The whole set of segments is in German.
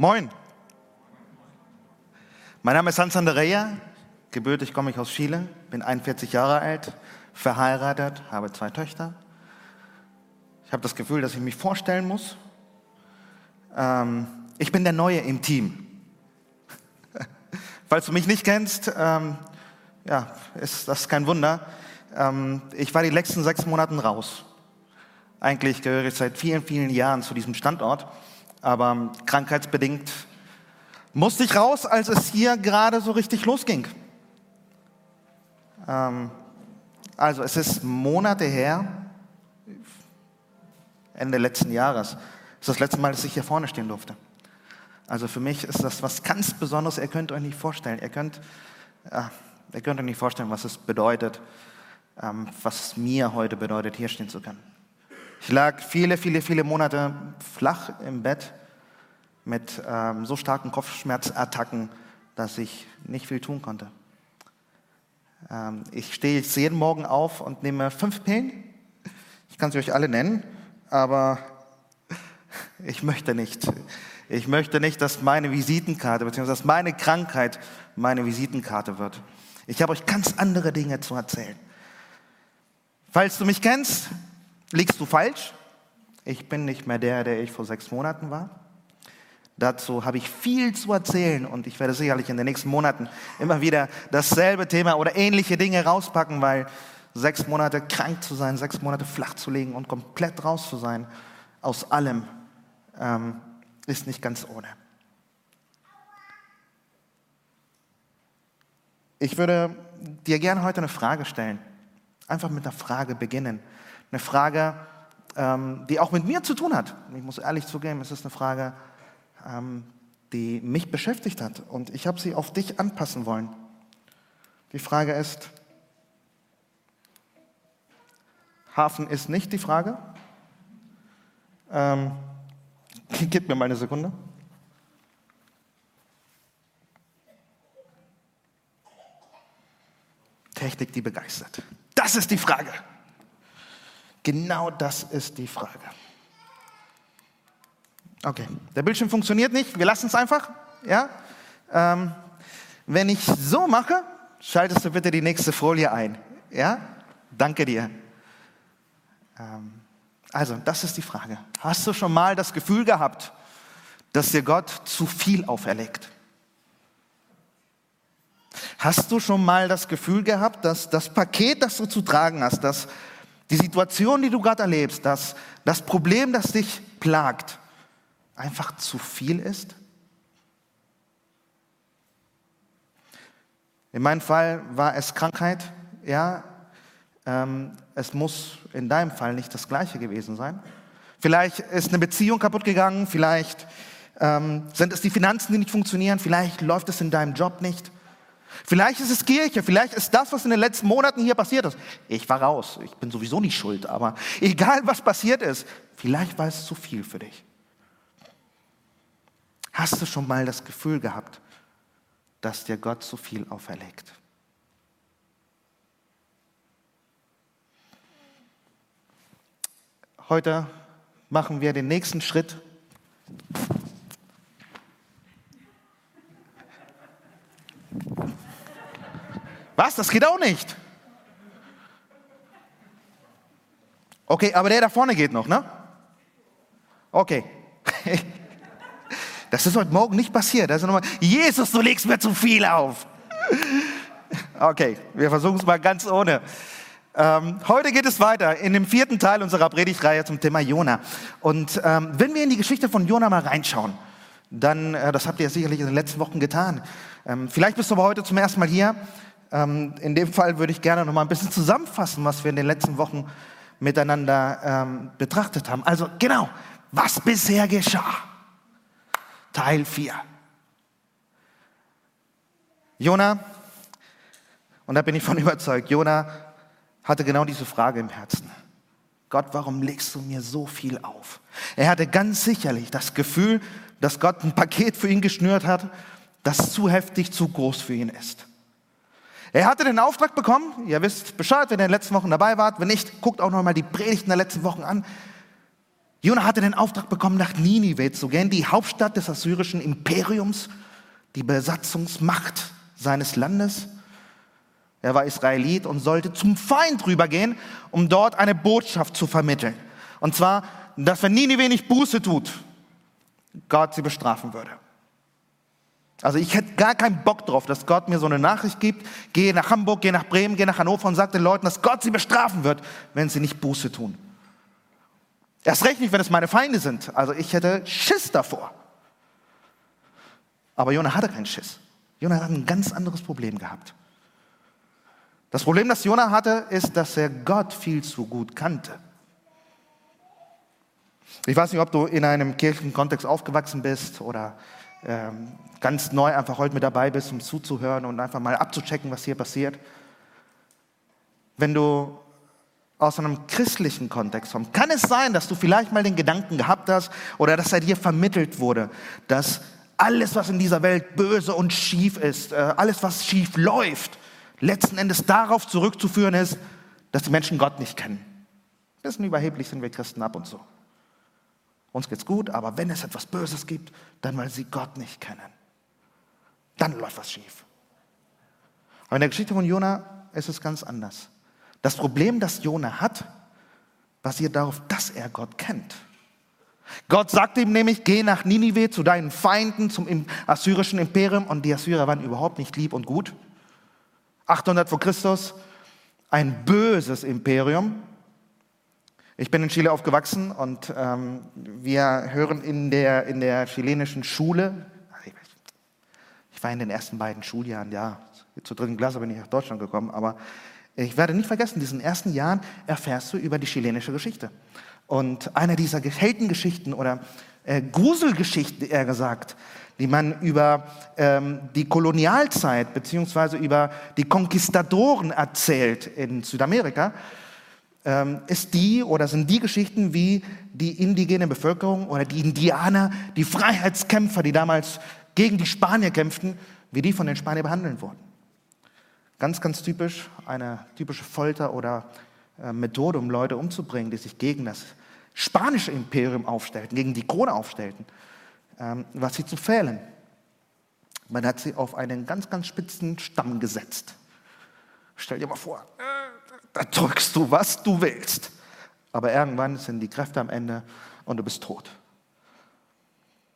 Moin. Mein Name ist Hans Andrea. Gebürtig komme ich aus Chile, bin 41 Jahre alt, verheiratet, habe zwei Töchter. Ich habe das Gefühl, dass ich mich vorstellen muss. Ähm, ich bin der Neue im Team. Falls du mich nicht kennst, ähm, ja, ist das kein Wunder. Ähm, ich war die letzten sechs Monate raus. Eigentlich gehöre ich seit vielen, vielen Jahren zu diesem Standort, aber krankheitsbedingt musste ich raus, als es hier gerade so richtig losging. Ähm, also es ist Monate her, Ende letzten Jahres, ist das letzte Mal, dass ich hier vorne stehen durfte. Also für mich ist das was ganz Besonderes. Ihr könnt euch nicht vorstellen. Ihr könnt, ja, ihr könnt euch nicht vorstellen, was es bedeutet, ähm, was es mir heute bedeutet, hier stehen zu können. Ich lag viele, viele, viele Monate flach im Bett mit ähm, so starken Kopfschmerzattacken, dass ich nicht viel tun konnte. Ähm, ich stehe jetzt jeden Morgen auf und nehme fünf Pillen. Ich kann sie euch alle nennen, aber ich möchte nicht. Ich möchte nicht, dass meine Visitenkarte, beziehungsweise dass meine Krankheit meine Visitenkarte wird. Ich habe euch ganz andere Dinge zu erzählen. Falls du mich kennst, liegst du falsch. Ich bin nicht mehr der, der ich vor sechs Monaten war. Dazu habe ich viel zu erzählen und ich werde sicherlich in den nächsten Monaten immer wieder dasselbe Thema oder ähnliche Dinge rauspacken, weil sechs Monate krank zu sein, sechs Monate flach zu legen und komplett raus zu sein aus allem, ähm, ist nicht ganz ohne. Ich würde dir gerne heute eine Frage stellen. Einfach mit einer Frage beginnen. Eine Frage, ähm, die auch mit mir zu tun hat. Ich muss ehrlich zugeben, es ist eine Frage, ähm, die mich beschäftigt hat und ich habe sie auf dich anpassen wollen. Die Frage ist, Hafen ist nicht die Frage. Ähm, gib mir mal eine Sekunde. Technik, die begeistert. Das ist die Frage. Genau das ist die Frage. Okay, der Bildschirm funktioniert nicht. Wir lassen es einfach. Ja? Ähm, wenn ich so mache, schaltest du bitte die nächste Folie ein. Ja? Danke dir. Ähm, also, das ist die Frage. Hast du schon mal das Gefühl gehabt, dass dir Gott zu viel auferlegt? Hast du schon mal das Gefühl gehabt, dass das Paket, das du zu tragen hast, dass die Situation, die du gerade erlebst, dass das Problem, das dich plagt, einfach zu viel ist? In meinem Fall war es Krankheit, ja. Ähm, es muss in deinem Fall nicht das Gleiche gewesen sein. Vielleicht ist eine Beziehung kaputt gegangen, vielleicht ähm, sind es die Finanzen, die nicht funktionieren, vielleicht läuft es in deinem Job nicht. Vielleicht ist es Kirche, vielleicht ist das, was in den letzten Monaten hier passiert ist. Ich war raus, ich bin sowieso nicht schuld, aber egal was passiert ist, vielleicht war es zu viel für dich. Hast du schon mal das Gefühl gehabt, dass dir Gott zu viel auferlegt? Heute machen wir den nächsten Schritt. Was? Das geht auch nicht. Okay, aber der da vorne geht noch, ne? Okay. Das ist heute Morgen nicht passiert. Ist nochmal, Jesus, du legst mir zu viel auf. Okay, wir versuchen es mal ganz ohne. Ähm, heute geht es weiter in dem vierten Teil unserer Predigtreihe zum Thema Jona. Und ähm, wenn wir in die Geschichte von Jona mal reinschauen, dann, äh, das habt ihr sicherlich in den letzten Wochen getan. Ähm, vielleicht bist du aber heute zum ersten Mal hier. Ähm, in dem Fall würde ich gerne noch mal ein bisschen zusammenfassen, was wir in den letzten Wochen miteinander ähm, betrachtet haben. Also genau, was bisher geschah. Teil 4. Jona, und da bin ich von überzeugt, Jona hatte genau diese Frage im Herzen. Gott, warum legst du mir so viel auf? Er hatte ganz sicherlich das Gefühl, dass Gott ein Paket für ihn geschnürt hat, das zu heftig, zu groß für ihn ist. Er hatte den Auftrag bekommen, ihr wisst Bescheid, wenn ihr in den letzten Wochen dabei wart, wenn nicht, guckt auch noch mal die Predigten der letzten Wochen an. Jona hatte den Auftrag bekommen, nach Ninive zu gehen, die Hauptstadt des assyrischen Imperiums, die Besatzungsmacht seines Landes. Er war Israelit und sollte zum Feind rübergehen, um dort eine Botschaft zu vermitteln. Und zwar, dass wenn Ninive nicht Buße tut, Gott sie bestrafen würde. Also ich hätte gar keinen Bock drauf, dass Gott mir so eine Nachricht gibt, gehe nach Hamburg, gehe nach Bremen, gehe nach Hannover und sage den Leuten, dass Gott sie bestrafen wird, wenn sie nicht Buße tun. Erst recht nicht, wenn es meine Feinde sind. Also ich hätte Schiss davor. Aber Jonah hatte keinen Schiss. Jonah hat ein ganz anderes Problem gehabt. Das Problem, das Jonah hatte, ist, dass er Gott viel zu gut kannte. Ich weiß nicht, ob du in einem kirchlichen Kontext aufgewachsen bist oder ähm, ganz neu einfach heute mit dabei bist, um zuzuhören und einfach mal abzuchecken, was hier passiert. Wenn du aus einem christlichen Kontext kommst, kann es sein, dass du vielleicht mal den Gedanken gehabt hast oder dass er dir vermittelt wurde, dass alles, was in dieser Welt böse und schief ist, äh, alles, was schief läuft, letzten Endes darauf zurückzuführen ist, dass die Menschen Gott nicht kennen. Ein bisschen überheblich sind wir Christen ab und zu. Uns geht's gut, aber wenn es etwas Böses gibt, dann weil sie Gott nicht kennen. Dann läuft was schief. Aber in der Geschichte von Jona ist es ganz anders. Das Problem, das Jona hat, basiert darauf, dass er Gott kennt. Gott sagte ihm nämlich, geh nach Ninive zu deinen Feinden, zum assyrischen Imperium. Und die Assyrer waren überhaupt nicht lieb und gut. 800 vor Christus, ein böses Imperium. Ich bin in Chile aufgewachsen und ähm, wir hören in der, in der chilenischen Schule, ich war in den ersten beiden Schuljahren, ja, zur dritten Klasse bin ich nach Deutschland gekommen, aber ich werde nicht vergessen, in diesen ersten Jahren erfährst du über die chilenische Geschichte. Und eine dieser Heldengeschichten oder äh, Gruselgeschichten, eher gesagt, die man über ähm, die Kolonialzeit beziehungsweise über die Konquistadoren erzählt in Südamerika, ist die oder sind die Geschichten, wie die indigene Bevölkerung oder die Indianer, die Freiheitskämpfer, die damals gegen die Spanier kämpften, wie die von den Spaniern behandelt wurden. Ganz, ganz typisch, eine typische Folter oder äh, Methode, um Leute umzubringen, die sich gegen das spanische Imperium aufstellten, gegen die Krone aufstellten, ähm, was sie zu fehlen. Man hat sie auf einen ganz, ganz spitzen Stamm gesetzt. Stell dir mal vor, da drückst du, was du willst. Aber irgendwann sind die Kräfte am Ende und du bist tot.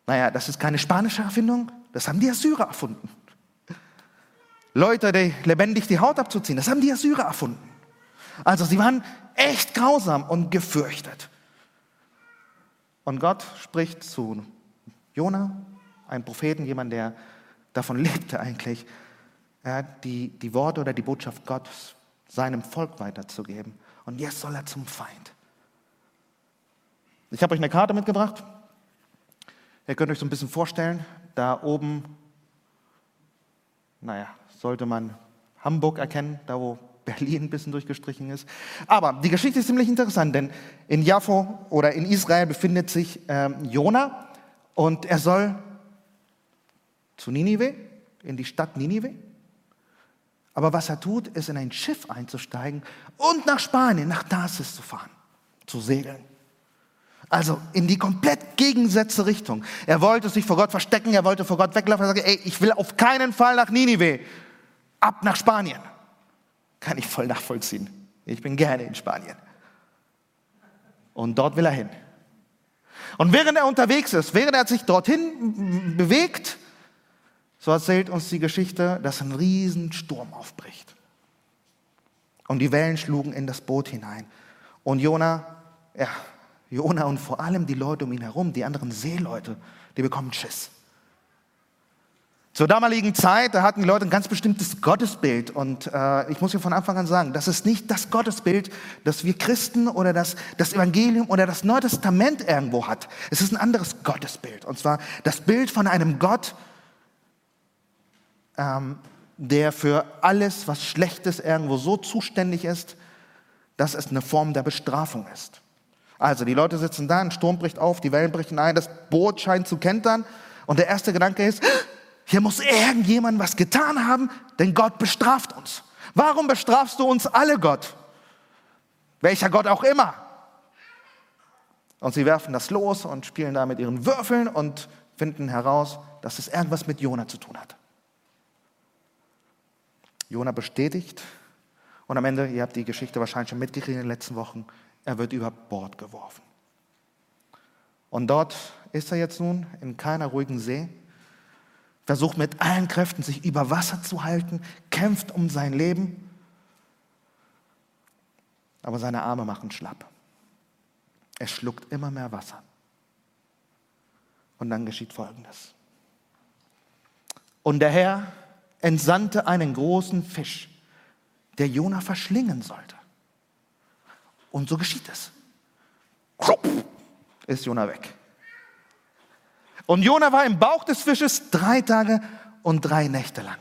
Naja, das ist keine spanische Erfindung, das haben die Assyrer erfunden. Leute, die lebendig die Haut abzuziehen, das haben die Assyrer erfunden. Also sie waren echt grausam und gefürchtet. Und Gott spricht zu Jona, einem Propheten, jemand, der davon lebte eigentlich, die, die Worte oder die Botschaft Gottes seinem Volk weiterzugeben. Und jetzt soll er zum Feind. Ich habe euch eine Karte mitgebracht. Ihr könnt euch so ein bisschen vorstellen, da oben, naja, sollte man Hamburg erkennen, da wo Berlin ein bisschen durchgestrichen ist. Aber die Geschichte ist ziemlich interessant, denn in Jaffo oder in Israel befindet sich ähm, Jona und er soll zu Ninive, in die Stadt Ninive. Aber was er tut, ist in ein Schiff einzusteigen und nach Spanien, nach Tarsis zu fahren, zu segeln. Also in die komplett gegensätzliche Richtung. Er wollte sich vor Gott verstecken, er wollte vor Gott weglaufen. Er sagte, ey, ich will auf keinen Fall nach Ninive, ab nach Spanien. Kann ich voll nachvollziehen. Ich bin gerne in Spanien. Und dort will er hin. Und während er unterwegs ist, während er sich dorthin bewegt, so erzählt uns die Geschichte, dass ein Riesensturm aufbricht. Und die Wellen schlugen in das Boot hinein. Und Jona, ja, Jona und vor allem die Leute um ihn herum, die anderen Seeleute, die bekommen Schiss. Zur damaligen Zeit, da hatten die Leute ein ganz bestimmtes Gottesbild. Und äh, ich muss hier von Anfang an sagen, das ist nicht das Gottesbild, das wir Christen oder das, das Evangelium oder das Neue Testament irgendwo hat. Es ist ein anderes Gottesbild. Und zwar das Bild von einem Gott, ähm, der für alles, was Schlechtes irgendwo so zuständig ist, dass es eine Form der Bestrafung ist. Also die Leute sitzen da, ein Sturm bricht auf, die Wellen brechen ein, das Boot scheint zu kentern und der erste Gedanke ist, hier muss irgendjemand was getan haben, denn Gott bestraft uns. Warum bestrafst du uns alle, Gott? Welcher Gott auch immer. Und sie werfen das los und spielen da mit ihren Würfeln und finden heraus, dass es irgendwas mit Jona zu tun hat. Jona bestätigt und am Ende, ihr habt die Geschichte wahrscheinlich schon mitgekriegt in den letzten Wochen, er wird über Bord geworfen. Und dort ist er jetzt nun in keiner ruhigen See, versucht mit allen Kräften sich über Wasser zu halten, kämpft um sein Leben, aber seine Arme machen schlapp. Er schluckt immer mehr Wasser. Und dann geschieht Folgendes. Und der Herr entsandte einen großen Fisch, der Jona verschlingen sollte. Und so geschieht es. Ist Jona weg. Und Jona war im Bauch des Fisches drei Tage und drei Nächte lang.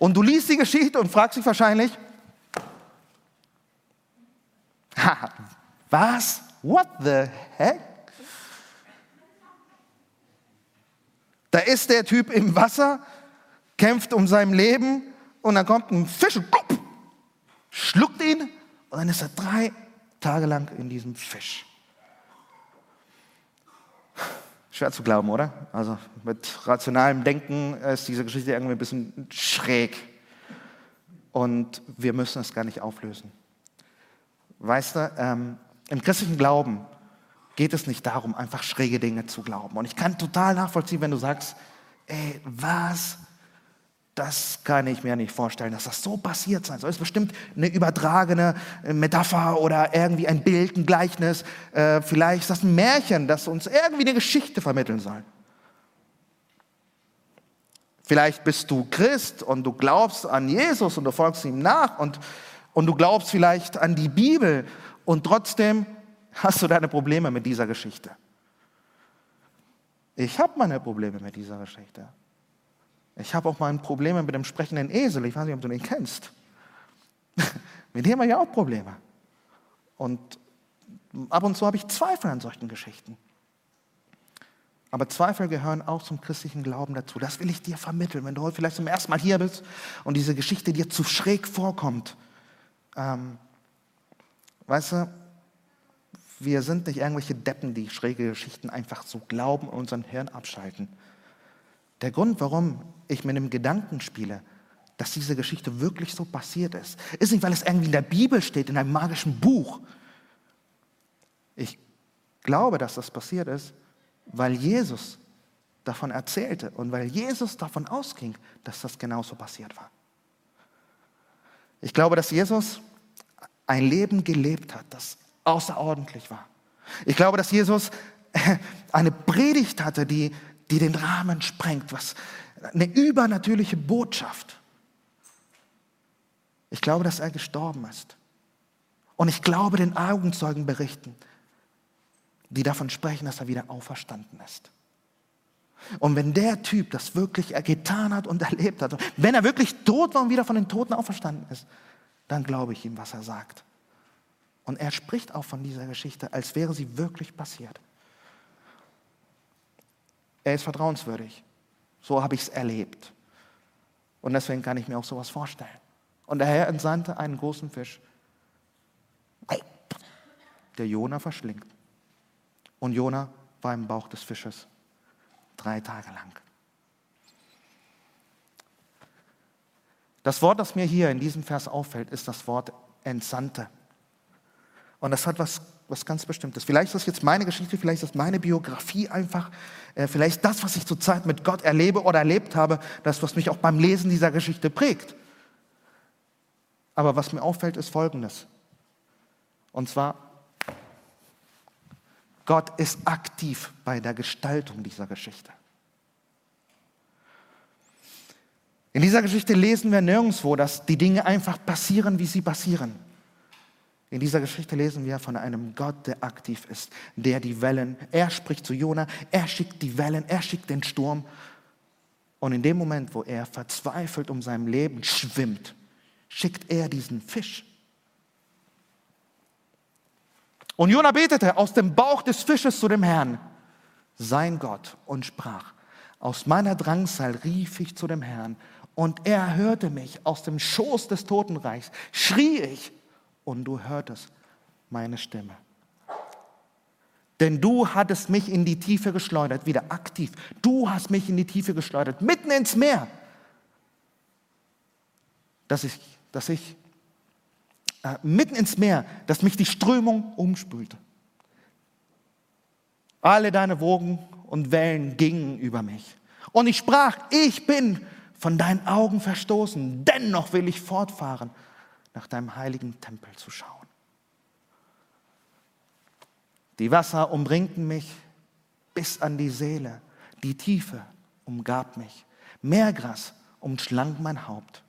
Und du liest die Geschichte und fragst dich wahrscheinlich, was? What the heck? Da ist der Typ im Wasser, kämpft um sein Leben und dann kommt ein Fisch und plupp, schluckt ihn und dann ist er drei Tage lang in diesem Fisch. Schwer zu glauben, oder? Also mit rationalem Denken ist diese Geschichte irgendwie ein bisschen schräg. Und wir müssen es gar nicht auflösen. Weißt du, ähm, im christlichen Glauben geht es nicht darum, einfach schräge Dinge zu glauben. Und ich kann total nachvollziehen, wenn du sagst, ey, was? Das kann ich mir nicht vorstellen, dass das so passiert sein soll. Es ist bestimmt eine übertragene äh, Metapher oder irgendwie ein Bild, ein Gleichnis. Äh, vielleicht ist das ein Märchen, das uns irgendwie eine Geschichte vermitteln soll. Vielleicht bist du Christ und du glaubst an Jesus und du folgst ihm nach und, und du glaubst vielleicht an die Bibel und trotzdem hast du deine Probleme mit dieser Geschichte. Ich habe meine Probleme mit dieser Geschichte. Ich habe auch meine Probleme mit dem sprechenden Esel. Ich weiß nicht, ob du den kennst. mit dem habe ich auch Probleme. Und ab und zu habe ich Zweifel an solchen Geschichten. Aber Zweifel gehören auch zum christlichen Glauben dazu. Das will ich dir vermitteln. Wenn du heute vielleicht zum ersten Mal hier bist und diese Geschichte dir zu schräg vorkommt, ähm, weißt du, wir sind nicht irgendwelche Deppen, die schräge Geschichten einfach so glauben und unseren Hirn abschalten. Der Grund, warum ich mit dem Gedanken spiele, dass diese Geschichte wirklich so passiert ist, ist nicht, weil es irgendwie in der Bibel steht, in einem magischen Buch. Ich glaube, dass das passiert ist, weil Jesus davon erzählte und weil Jesus davon ausging, dass das genauso passiert war. Ich glaube, dass Jesus ein Leben gelebt hat, das außerordentlich war. Ich glaube, dass Jesus eine Predigt hatte, die, die den Rahmen sprengt, was eine übernatürliche Botschaft. Ich glaube, dass er gestorben ist. Und ich glaube den Augenzeugenberichten, die davon sprechen, dass er wieder auferstanden ist. Und wenn der Typ das wirklich getan hat und erlebt hat, wenn er wirklich tot war und wieder von den Toten auferstanden ist, dann glaube ich ihm, was er sagt. Und er spricht auch von dieser Geschichte, als wäre sie wirklich passiert. Er ist vertrauenswürdig. So habe ich es erlebt. Und deswegen kann ich mir auch sowas vorstellen. Und der Herr entsandte einen großen Fisch, der Jona verschlingt. Und Jona war im Bauch des Fisches drei Tage lang. Das Wort, das mir hier in diesem Vers auffällt, ist das Wort entsandte. Und das hat was, was ganz Bestimmtes. Vielleicht ist das jetzt meine Geschichte, vielleicht ist das meine Biografie einfach, äh, vielleicht das, was ich zurzeit mit Gott erlebe oder erlebt habe, das, was mich auch beim Lesen dieser Geschichte prägt. Aber was mir auffällt, ist Folgendes. Und zwar, Gott ist aktiv bei der Gestaltung dieser Geschichte. In dieser Geschichte lesen wir nirgendwo, dass die Dinge einfach passieren, wie sie passieren. In dieser Geschichte lesen wir von einem Gott, der aktiv ist, der die Wellen, er spricht zu Jona, er schickt die Wellen, er schickt den Sturm. Und in dem Moment, wo er verzweifelt um sein Leben schwimmt, schickt er diesen Fisch. Und Jona betete aus dem Bauch des Fisches zu dem Herrn, sein Gott, und sprach, aus meiner Drangsal rief ich zu dem Herrn, und er hörte mich aus dem Schoß des Totenreichs, schrie ich, und du hörtest meine Stimme. Denn du hattest mich in die Tiefe geschleudert, wieder aktiv. Du hast mich in die Tiefe geschleudert, mitten ins Meer, dass ich, dass ich äh, mitten ins Meer, dass mich die Strömung umspülte. Alle deine Wogen und Wellen gingen über mich. Und ich sprach, ich bin von deinen Augen verstoßen, dennoch will ich fortfahren, nach deinem heiligen Tempel zu schauen. Die Wasser umringten mich bis an die Seele, die Tiefe umgab mich, Meergras umschlang mein Haupt.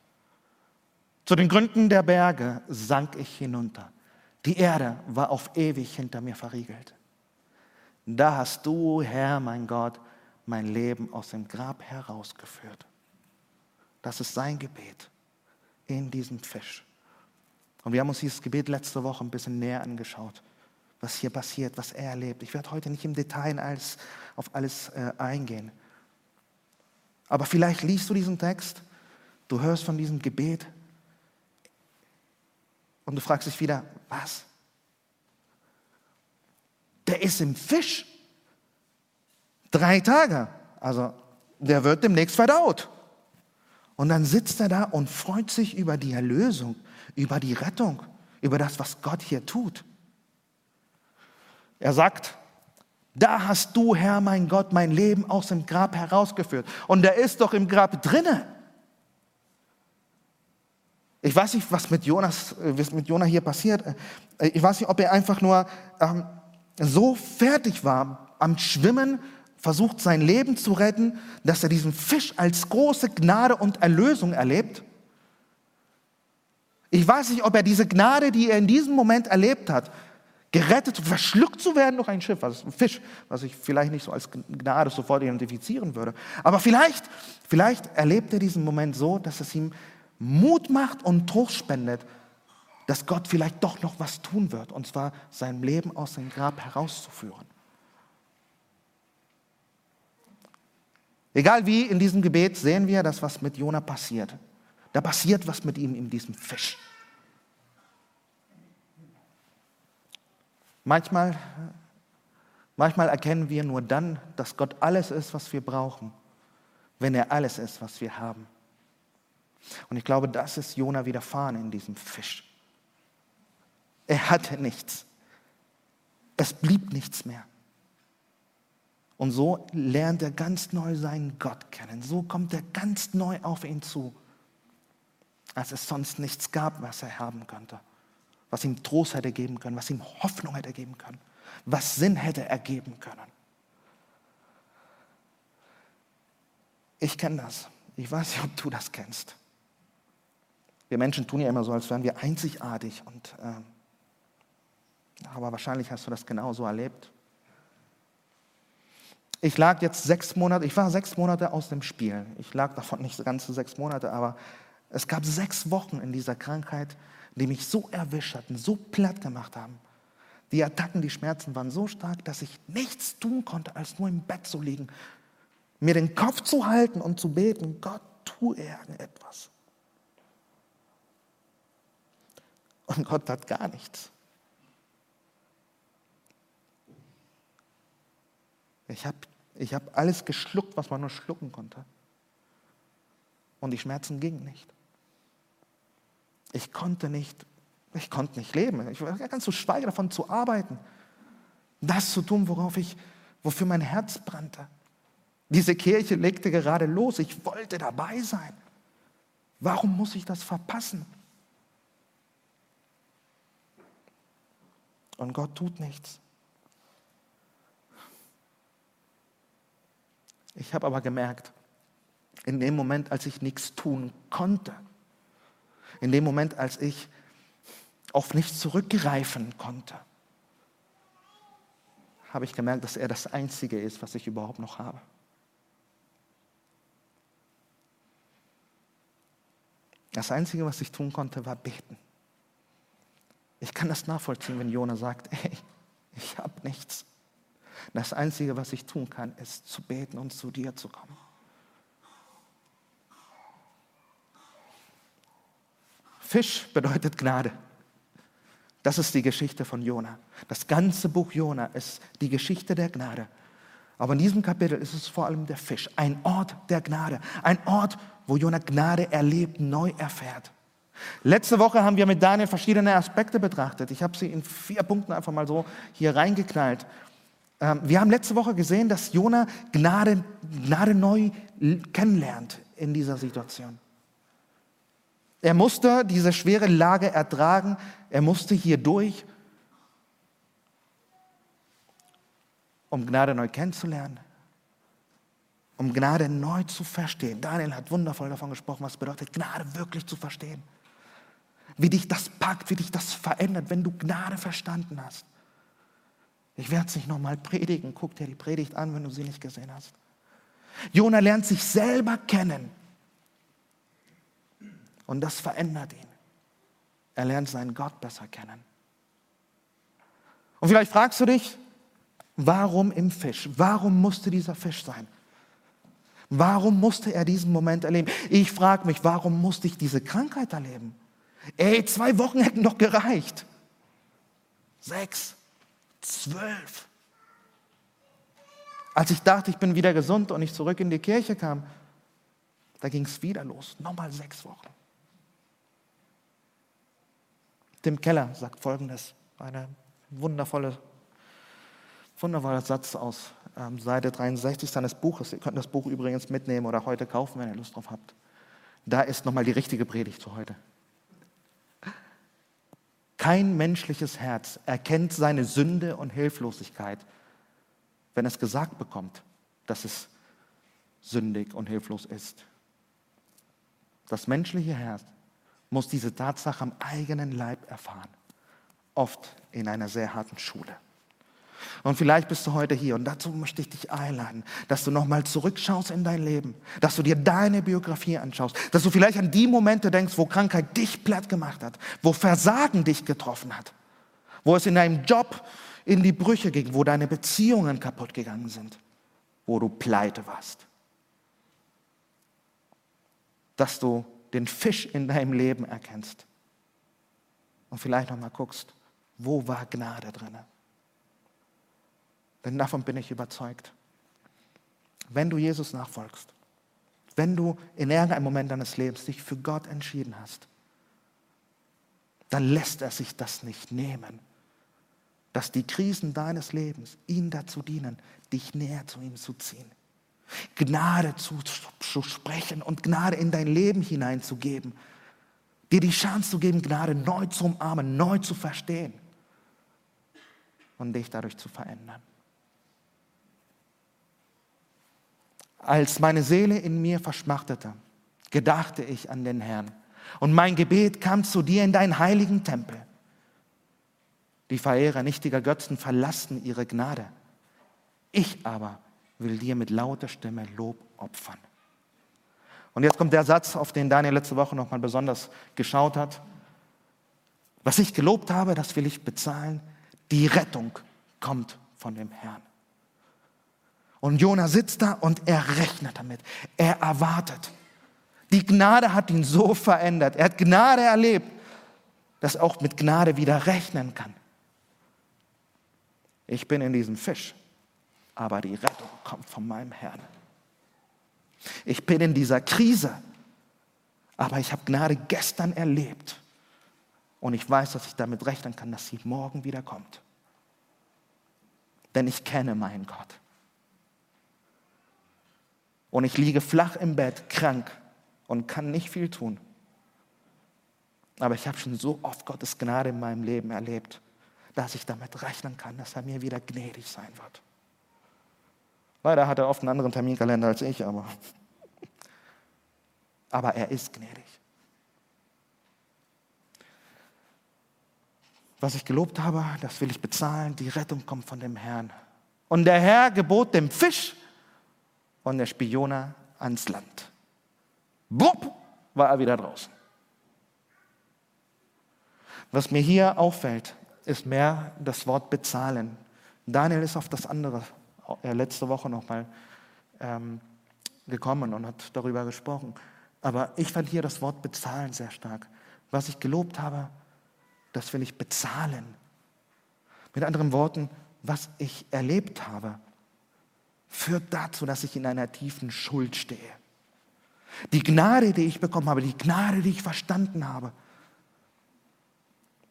Zu den Gründen der Berge sank ich hinunter. Die Erde war auf ewig hinter mir verriegelt. Da hast du, Herr, mein Gott, mein Leben aus dem Grab herausgeführt. Das ist sein Gebet in diesem Fisch. Und wir haben uns dieses Gebet letzte Woche ein bisschen näher angeschaut, was hier passiert, was er erlebt. Ich werde heute nicht im Detail alles, auf alles äh, eingehen. Aber vielleicht liest du diesen Text, du hörst von diesem Gebet und du fragst dich wieder, was? Der ist im Fisch. Drei Tage. Also der wird demnächst verdaut. Und dann sitzt er da und freut sich über die Erlösung, über die Rettung, über das, was Gott hier tut. Er sagt, da hast du, Herr, mein Gott, mein Leben aus dem Grab herausgeführt. Und er ist doch im Grab drinne. Ich weiß nicht, was mit Jonas, äh, was mit Jonah hier passiert. Äh, ich weiß nicht, ob er einfach nur ähm, so fertig war am Schwimmen, versucht sein Leben zu retten, dass er diesen Fisch als große Gnade und Erlösung erlebt. Ich weiß nicht, ob er diese Gnade, die er in diesem Moment erlebt hat, gerettet, verschluckt zu werden durch ein Schiff, also ein Fisch, was ich vielleicht nicht so als Gnade sofort identifizieren würde. Aber vielleicht, vielleicht erlebt er diesen Moment so, dass es ihm Mut macht und Trost spendet, dass Gott vielleicht doch noch was tun wird, und zwar sein Leben aus dem Grab herauszuführen. Egal wie, in diesem Gebet sehen wir, dass was mit Jona passiert. Da passiert was mit ihm in diesem Fisch. Manchmal, manchmal erkennen wir nur dann, dass Gott alles ist, was wir brauchen, wenn er alles ist, was wir haben. Und ich glaube, das ist Jona widerfahren in diesem Fisch. Er hatte nichts. Es blieb nichts mehr. Und so lernt er ganz neu seinen Gott kennen. So kommt er ganz neu auf ihn zu, als es sonst nichts gab, was er haben könnte, was ihm Trost hätte geben können, was ihm Hoffnung hätte geben können, was Sinn hätte ergeben können. Ich kenne das. Ich weiß nicht, ob du das kennst. Wir Menschen tun ja immer so, als wären wir einzigartig. Und, äh, aber wahrscheinlich hast du das genauso erlebt. Ich lag jetzt sechs Monate, ich war sechs Monate aus dem Spiel. Ich lag davon nicht ganze sechs Monate, aber es gab sechs Wochen in dieser Krankheit, die mich so erwischt hatten, so platt gemacht haben. Die Attacken, die Schmerzen waren so stark, dass ich nichts tun konnte, als nur im Bett zu liegen, mir den Kopf zu halten und zu beten, Gott, tu irgendetwas. Und Gott tat gar nichts. Ich habe ich hab alles geschluckt, was man nur schlucken konnte. Und die Schmerzen gingen nicht. Ich konnte nicht, ich konnte nicht leben. Ich war ganz zu schweigen davon zu arbeiten. Das zu tun, worauf ich, wofür mein Herz brannte. Diese Kirche legte gerade los. Ich wollte dabei sein. Warum muss ich das verpassen? Und Gott tut nichts. Ich habe aber gemerkt, in dem Moment, als ich nichts tun konnte, in dem Moment, als ich auf nichts zurückgreifen konnte, habe ich gemerkt, dass er das Einzige ist, was ich überhaupt noch habe. Das Einzige, was ich tun konnte, war beten. Ich kann das nachvollziehen, wenn Jona sagt, ey, ich habe nichts. Das Einzige, was ich tun kann, ist zu beten und zu dir zu kommen. Fisch bedeutet Gnade. Das ist die Geschichte von Jona. Das ganze Buch Jona ist die Geschichte der Gnade. Aber in diesem Kapitel ist es vor allem der Fisch, ein Ort der Gnade, ein Ort, wo Jona Gnade erlebt, neu erfährt. Letzte Woche haben wir mit Daniel verschiedene Aspekte betrachtet. Ich habe sie in vier Punkten einfach mal so hier reingeknallt. Ähm, wir haben letzte Woche gesehen, dass Jona Gnade, Gnade neu kennenlernt in dieser Situation. Er musste diese schwere Lage ertragen, er musste hier durch, um Gnade neu kennenzulernen, um Gnade neu zu verstehen. Daniel hat wundervoll davon gesprochen, was bedeutet, Gnade wirklich zu verstehen. Wie dich das packt, wie dich das verändert, wenn du Gnade verstanden hast. Ich werde es nicht nochmal predigen. Guck dir die Predigt an, wenn du sie nicht gesehen hast. Jona lernt sich selber kennen. Und das verändert ihn. Er lernt seinen Gott besser kennen. Und vielleicht fragst du dich, warum im Fisch? Warum musste dieser Fisch sein? Warum musste er diesen Moment erleben? Ich frage mich, warum musste ich diese Krankheit erleben? Ey, zwei Wochen hätten doch gereicht. Sechs, zwölf. Als ich dachte, ich bin wieder gesund und ich zurück in die Kirche kam, da ging es wieder los. Nochmal sechs Wochen. Tim Keller sagt folgendes, eine wundervolle, wundervoller Satz aus ähm, Seite 63 seines Buches. Ihr könnt das Buch übrigens mitnehmen oder heute kaufen, wenn ihr Lust drauf habt. Da ist nochmal die richtige Predigt für heute. Kein menschliches Herz erkennt seine Sünde und Hilflosigkeit, wenn es gesagt bekommt, dass es sündig und hilflos ist. Das menschliche Herz muss diese Tatsache am eigenen Leib erfahren, oft in einer sehr harten Schule. Und vielleicht bist du heute hier und dazu möchte ich dich einladen, dass du nochmal zurückschaust in dein Leben, dass du dir deine Biografie anschaust, dass du vielleicht an die Momente denkst, wo Krankheit dich platt gemacht hat, wo Versagen dich getroffen hat, wo es in deinem Job in die Brüche ging, wo deine Beziehungen kaputt gegangen sind, wo du pleite warst. Dass du den Fisch in deinem Leben erkennst und vielleicht nochmal guckst, wo war Gnade drinne? Denn davon bin ich überzeugt. Wenn du Jesus nachfolgst, wenn du in irgendeinem Moment deines Lebens dich für Gott entschieden hast, dann lässt er sich das nicht nehmen, dass die Krisen deines Lebens ihn dazu dienen, dich näher zu ihm zu ziehen. Gnade zu, zu sprechen und Gnade in dein Leben hineinzugeben. Dir die Chance zu geben, Gnade neu zu umarmen, neu zu verstehen und dich dadurch zu verändern. Als meine Seele in mir verschmachtete, gedachte ich an den Herrn. Und mein Gebet kam zu dir in deinen heiligen Tempel. Die Verehrer nichtiger Götzen verlassen ihre Gnade. Ich aber will dir mit lauter Stimme Lob opfern. Und jetzt kommt der Satz, auf den Daniel letzte Woche nochmal besonders geschaut hat. Was ich gelobt habe, das will ich bezahlen. Die Rettung kommt von dem Herrn. Und Jona sitzt da und er rechnet damit. Er erwartet. Die Gnade hat ihn so verändert. Er hat Gnade erlebt, dass er auch mit Gnade wieder rechnen kann. Ich bin in diesem Fisch, aber die Rettung kommt von meinem Herrn. Ich bin in dieser Krise, aber ich habe Gnade gestern erlebt. Und ich weiß, dass ich damit rechnen kann, dass sie morgen wieder kommt. Denn ich kenne meinen Gott und ich liege flach im Bett, krank und kann nicht viel tun. Aber ich habe schon so oft Gottes Gnade in meinem Leben erlebt, dass ich damit rechnen kann, dass er mir wieder gnädig sein wird. Leider hat er oft einen anderen Terminkalender als ich, aber, aber er ist gnädig. Was ich gelobt habe, das will ich bezahlen. Die Rettung kommt von dem Herrn. Und der Herr gebot dem Fisch, und der Spione ans Land. Bupp, war er wieder draußen. Was mir hier auffällt, ist mehr das Wort bezahlen. Daniel ist auf das andere letzte Woche nochmal ähm, gekommen und hat darüber gesprochen. Aber ich fand hier das Wort bezahlen sehr stark. Was ich gelobt habe, das will ich bezahlen. Mit anderen Worten, was ich erlebt habe, führt dazu, dass ich in einer tiefen Schuld stehe. Die Gnade, die ich bekommen habe, die Gnade, die ich verstanden habe,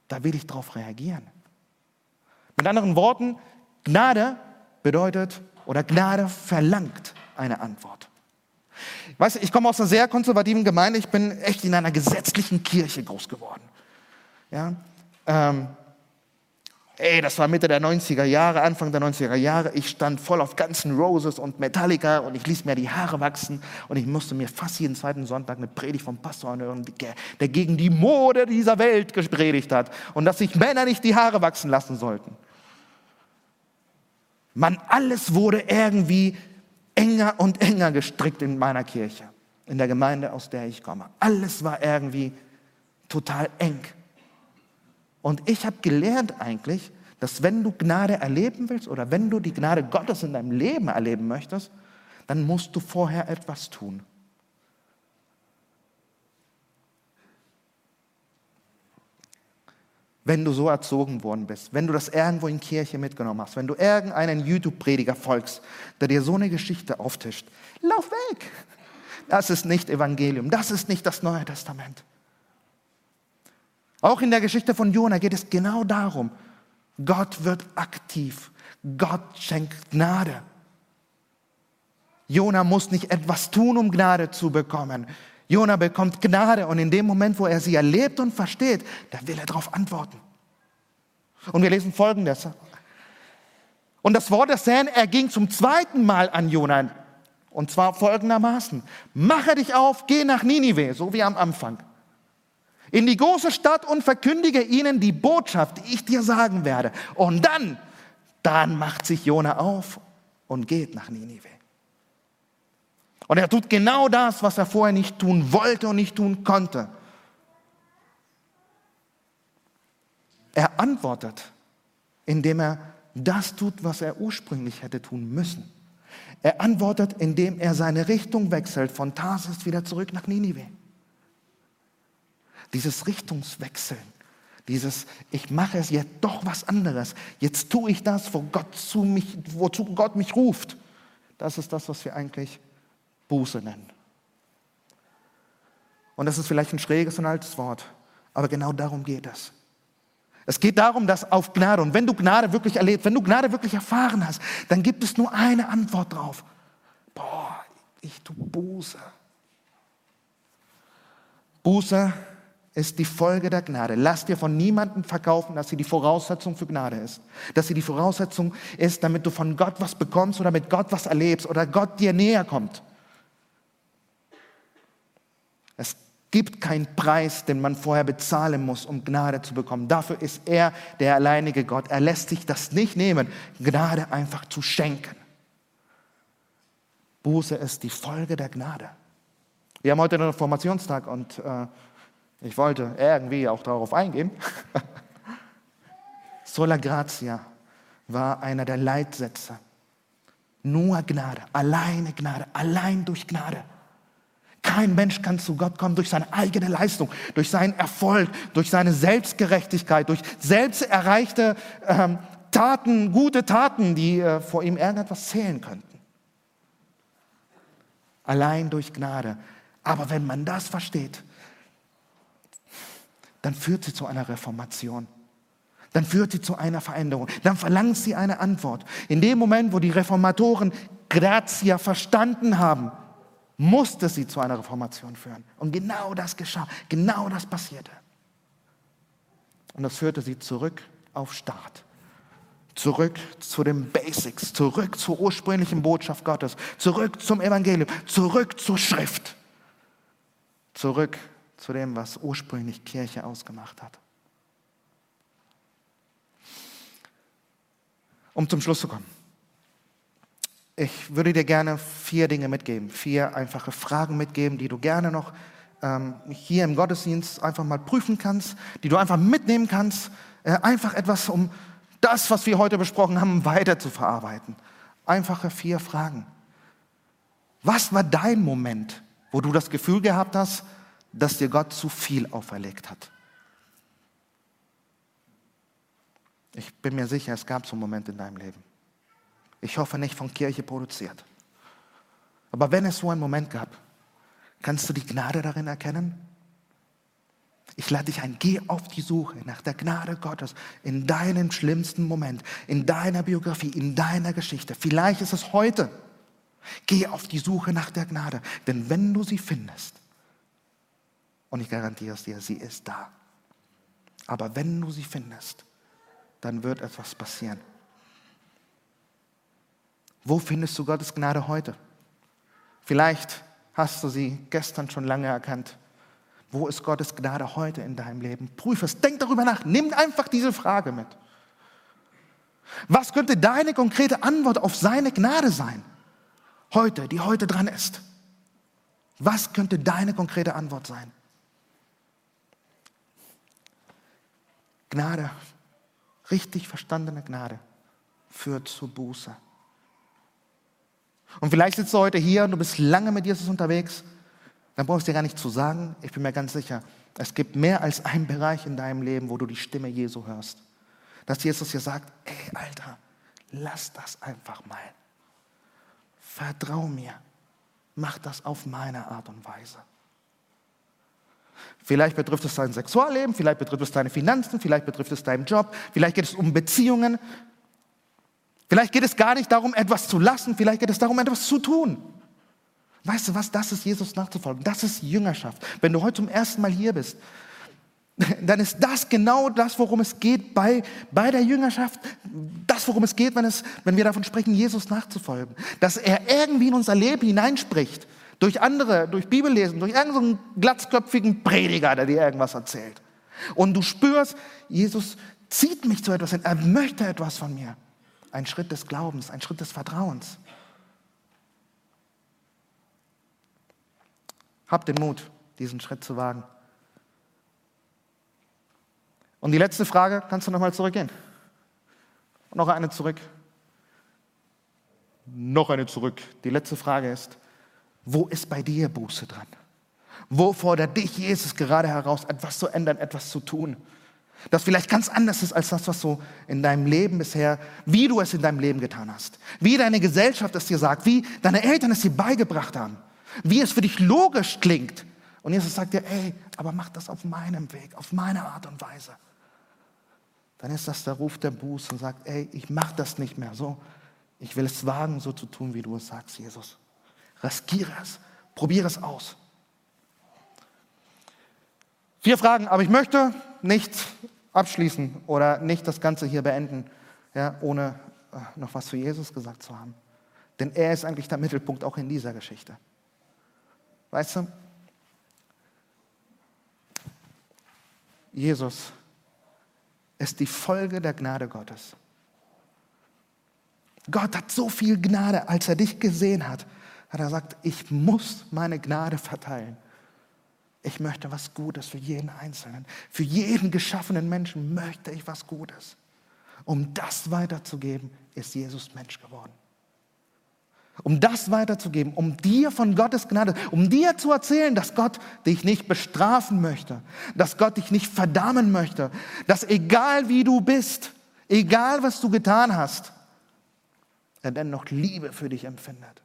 da will ich darauf reagieren. Mit anderen Worten, Gnade bedeutet oder Gnade verlangt eine Antwort. Weißt du, ich komme aus einer sehr konservativen Gemeinde, ich bin echt in einer gesetzlichen Kirche groß geworden. Ja, ähm, ey, das war Mitte der 90er Jahre, Anfang der 90er Jahre. Ich stand voll auf ganzen Roses und Metallica und ich ließ mir die Haare wachsen und ich musste mir fast jeden zweiten Sonntag eine Predigt vom Pastor anhören, der gegen die Mode dieser Welt gepredigt hat und dass sich Männer nicht die Haare wachsen lassen sollten. Man, alles wurde irgendwie enger und enger gestrickt in meiner Kirche, in der Gemeinde, aus der ich komme. Alles war irgendwie total eng. Und ich habe gelernt eigentlich, dass wenn du Gnade erleben willst oder wenn du die Gnade Gottes in deinem Leben erleben möchtest, dann musst du vorher etwas tun. Wenn du so erzogen worden bist, wenn du das irgendwo in Kirche mitgenommen hast, wenn du irgendeinen YouTube-Prediger folgst, der dir so eine Geschichte auftischt, lauf weg. Das ist nicht Evangelium, das ist nicht das Neue Testament. Auch in der Geschichte von Jona geht es genau darum, Gott wird aktiv. Gott schenkt Gnade. Jona muss nicht etwas tun, um Gnade zu bekommen. Jona bekommt Gnade und in dem Moment, wo er sie erlebt und versteht, da will er darauf antworten. Und wir lesen folgendes. Und das Wort des Herrn erging zum zweiten Mal an Jona. Und zwar folgendermaßen. Mache dich auf, geh nach Ninive, so wie am Anfang in die große Stadt und verkündige ihnen die Botschaft, die ich dir sagen werde. Und dann, dann macht sich Jona auf und geht nach Ninive. Und er tut genau das, was er vorher nicht tun wollte und nicht tun konnte. Er antwortet, indem er das tut, was er ursprünglich hätte tun müssen. Er antwortet, indem er seine Richtung wechselt von Tarsis wieder zurück nach Ninive. Dieses Richtungswechseln, dieses, ich mache es jetzt doch was anderes. Jetzt tue ich das, wo Gott zu mich, wozu Gott mich ruft. Das ist das, was wir eigentlich Buße nennen. Und das ist vielleicht ein schräges und altes Wort, aber genau darum geht es. Es geht darum, dass auf Gnade, und wenn du Gnade wirklich erlebst, wenn du Gnade wirklich erfahren hast, dann gibt es nur eine Antwort drauf. Boah, ich tue Buße. Buße ist die Folge der Gnade. Lass dir von niemandem verkaufen, dass sie die Voraussetzung für Gnade ist. Dass sie die Voraussetzung ist, damit du von Gott was bekommst oder mit Gott was erlebst oder Gott dir näher kommt. Es gibt keinen Preis, den man vorher bezahlen muss, um Gnade zu bekommen. Dafür ist er der alleinige Gott. Er lässt sich das nicht nehmen, Gnade einfach zu schenken. Buße ist die Folge der Gnade. Wir haben heute einen Reformationstag und äh, ich wollte irgendwie auch darauf eingehen. Sola Gratia war einer der Leitsätze. Nur Gnade, alleine Gnade, allein durch Gnade. Kein Mensch kann zu Gott kommen durch seine eigene Leistung, durch seinen Erfolg, durch seine Selbstgerechtigkeit, durch selbst erreichte ähm, Taten, gute Taten, die äh, vor ihm irgendetwas zählen könnten. Allein durch Gnade. Aber wenn man das versteht, dann führt sie zu einer Reformation. Dann führt sie zu einer Veränderung. Dann verlangt sie eine Antwort. In dem Moment, wo die Reformatoren Grazia verstanden haben, musste sie zu einer Reformation führen. Und genau das geschah. Genau das passierte. Und das führte sie zurück auf Start. Zurück zu den Basics, zurück zur ursprünglichen Botschaft Gottes, zurück zum Evangelium, zurück zur Schrift, zurück zu dem, was ursprünglich Kirche ausgemacht hat. Um zum Schluss zu kommen. Ich würde dir gerne vier Dinge mitgeben, vier einfache Fragen mitgeben, die du gerne noch ähm, hier im Gottesdienst einfach mal prüfen kannst, die du einfach mitnehmen kannst, äh, einfach etwas, um das, was wir heute besprochen haben, weiter zu verarbeiten. Einfache vier Fragen. Was war dein Moment, wo du das Gefühl gehabt hast, dass dir Gott zu viel auferlegt hat. Ich bin mir sicher, es gab so Momente in deinem Leben. Ich hoffe nicht von Kirche produziert. Aber wenn es so einen Moment gab, kannst du die Gnade darin erkennen? Ich lade dich ein, geh auf die Suche nach der Gnade Gottes in deinem schlimmsten Moment, in deiner Biografie, in deiner Geschichte. Vielleicht ist es heute. Geh auf die Suche nach der Gnade, denn wenn du sie findest, und ich garantiere es dir, sie ist da. Aber wenn du sie findest, dann wird etwas passieren. Wo findest du Gottes Gnade heute? Vielleicht hast du sie gestern schon lange erkannt. Wo ist Gottes Gnade heute in deinem Leben? Prüfe es, denk darüber nach, nimm einfach diese Frage mit. Was könnte deine konkrete Antwort auf seine Gnade sein? Heute, die heute dran ist. Was könnte deine konkrete Antwort sein? Gnade, richtig verstandene Gnade, führt zu Buße. Und vielleicht sitzt du heute hier und du bist lange mit Jesus unterwegs, dann brauchst du dir gar nicht zu sagen, ich bin mir ganz sicher, es gibt mehr als einen Bereich in deinem Leben, wo du die Stimme Jesu hörst. Dass Jesus dir sagt, ey Alter, lass das einfach mal. Vertrau mir. Mach das auf meine Art und Weise. Vielleicht betrifft es dein Sexualleben, vielleicht betrifft es deine Finanzen, vielleicht betrifft es deinen Job, vielleicht geht es um Beziehungen. Vielleicht geht es gar nicht darum, etwas zu lassen, vielleicht geht es darum, etwas zu tun. Weißt du was, das ist Jesus nachzufolgen, das ist Jüngerschaft. Wenn du heute zum ersten Mal hier bist, dann ist das genau das, worum es geht bei, bei der Jüngerschaft, das, worum es geht, wenn, es, wenn wir davon sprechen, Jesus nachzufolgen. Dass er irgendwie in unser Leben hineinspricht durch andere, durch Bibellesen, durch irgendeinen glatzköpfigen Prediger, der dir irgendwas erzählt. Und du spürst, Jesus zieht mich zu etwas hin, er möchte etwas von mir. Ein Schritt des Glaubens, ein Schritt des Vertrauens. Hab den Mut, diesen Schritt zu wagen. Und die letzte Frage, kannst du nochmal zurückgehen? noch eine zurück. Noch eine zurück. Die letzte Frage ist, wo ist bei dir Buße dran? Wo fordert dich Jesus gerade heraus, etwas zu ändern, etwas zu tun? Das vielleicht ganz anders ist als das, was du in deinem Leben bisher, wie du es in deinem Leben getan hast. Wie deine Gesellschaft es dir sagt, wie deine Eltern es dir beigebracht haben. Wie es für dich logisch klingt. Und Jesus sagt dir, ey, aber mach das auf meinem Weg, auf meine Art und Weise. Dann ist das der Ruf der Buße und sagt, ey, ich mach das nicht mehr so. Ich will es wagen, so zu tun, wie du es sagst, Jesus. Riskiere es. Probiere es aus. Vier Fragen, aber ich möchte nicht abschließen oder nicht das Ganze hier beenden, ja, ohne äh, noch was zu Jesus gesagt zu haben. Denn er ist eigentlich der Mittelpunkt auch in dieser Geschichte. Weißt du, Jesus ist die Folge der Gnade Gottes. Gott hat so viel Gnade, als er dich gesehen hat, hat er gesagt, ich muss meine Gnade verteilen. Ich möchte was Gutes für jeden Einzelnen. Für jeden geschaffenen Menschen möchte ich was Gutes. Um das weiterzugeben, ist Jesus Mensch geworden. Um das weiterzugeben, um dir von Gottes Gnade, um dir zu erzählen, dass Gott dich nicht bestrafen möchte, dass Gott dich nicht verdammen möchte, dass egal wie du bist, egal was du getan hast, er dennoch Liebe für dich empfindet.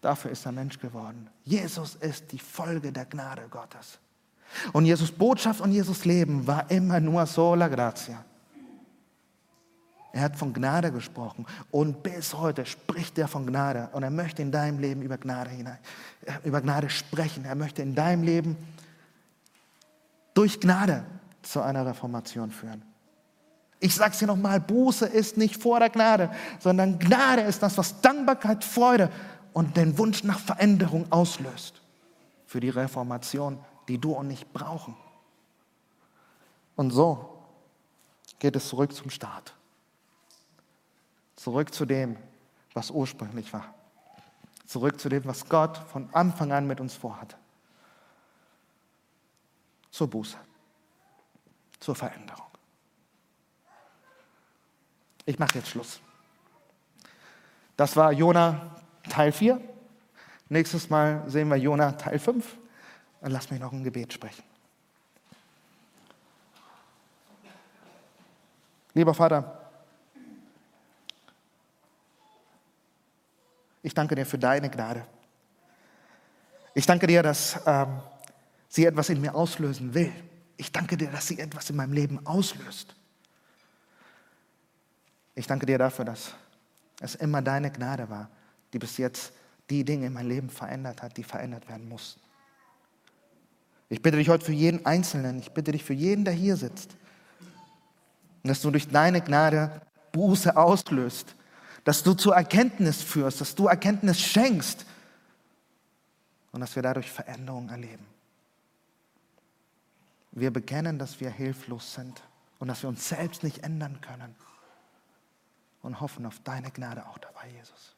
Dafür ist er Mensch geworden. Jesus ist die Folge der Gnade Gottes. Und Jesus Botschaft und Jesus Leben war immer nur sola gratia. Er hat von Gnade gesprochen und bis heute spricht er von Gnade und er möchte in deinem Leben über Gnade hinein, äh, über Gnade sprechen. Er möchte in deinem Leben durch Gnade zu einer Reformation führen. Ich sage es dir nochmal, Buße ist nicht vor der Gnade, sondern Gnade ist das, was Dankbarkeit, Freude und den Wunsch nach Veränderung auslöst für die Reformation, die du und ich brauchen. Und so geht es zurück zum Start. Zurück zu dem, was ursprünglich war. Zurück zu dem, was Gott von Anfang an mit uns vorhat. Zur Buße. Zur Veränderung. Ich mache jetzt Schluss. Das war Jona Teil 4. Nächstes Mal sehen wir Jona Teil 5. Dann lass mich noch ein Gebet sprechen. Lieber Vater, ich danke dir für deine Gnade. Ich danke dir, dass ähm, sie etwas in mir auslösen will. Ich danke dir, dass sie etwas in meinem Leben auslöst. Ich danke dir dafür, dass es immer deine Gnade war, die bis jetzt die Dinge in meinem Leben verändert hat, die verändert werden mussten. Ich bitte dich heute für jeden Einzelnen, ich bitte dich für jeden, der hier sitzt, dass du durch deine Gnade Buße auslöst, dass du zur Erkenntnis führst, dass du Erkenntnis schenkst und dass wir dadurch Veränderungen erleben. Wir bekennen, dass wir hilflos sind und dass wir uns selbst nicht ändern können und hoffen auf deine Gnade auch dabei, Jesus.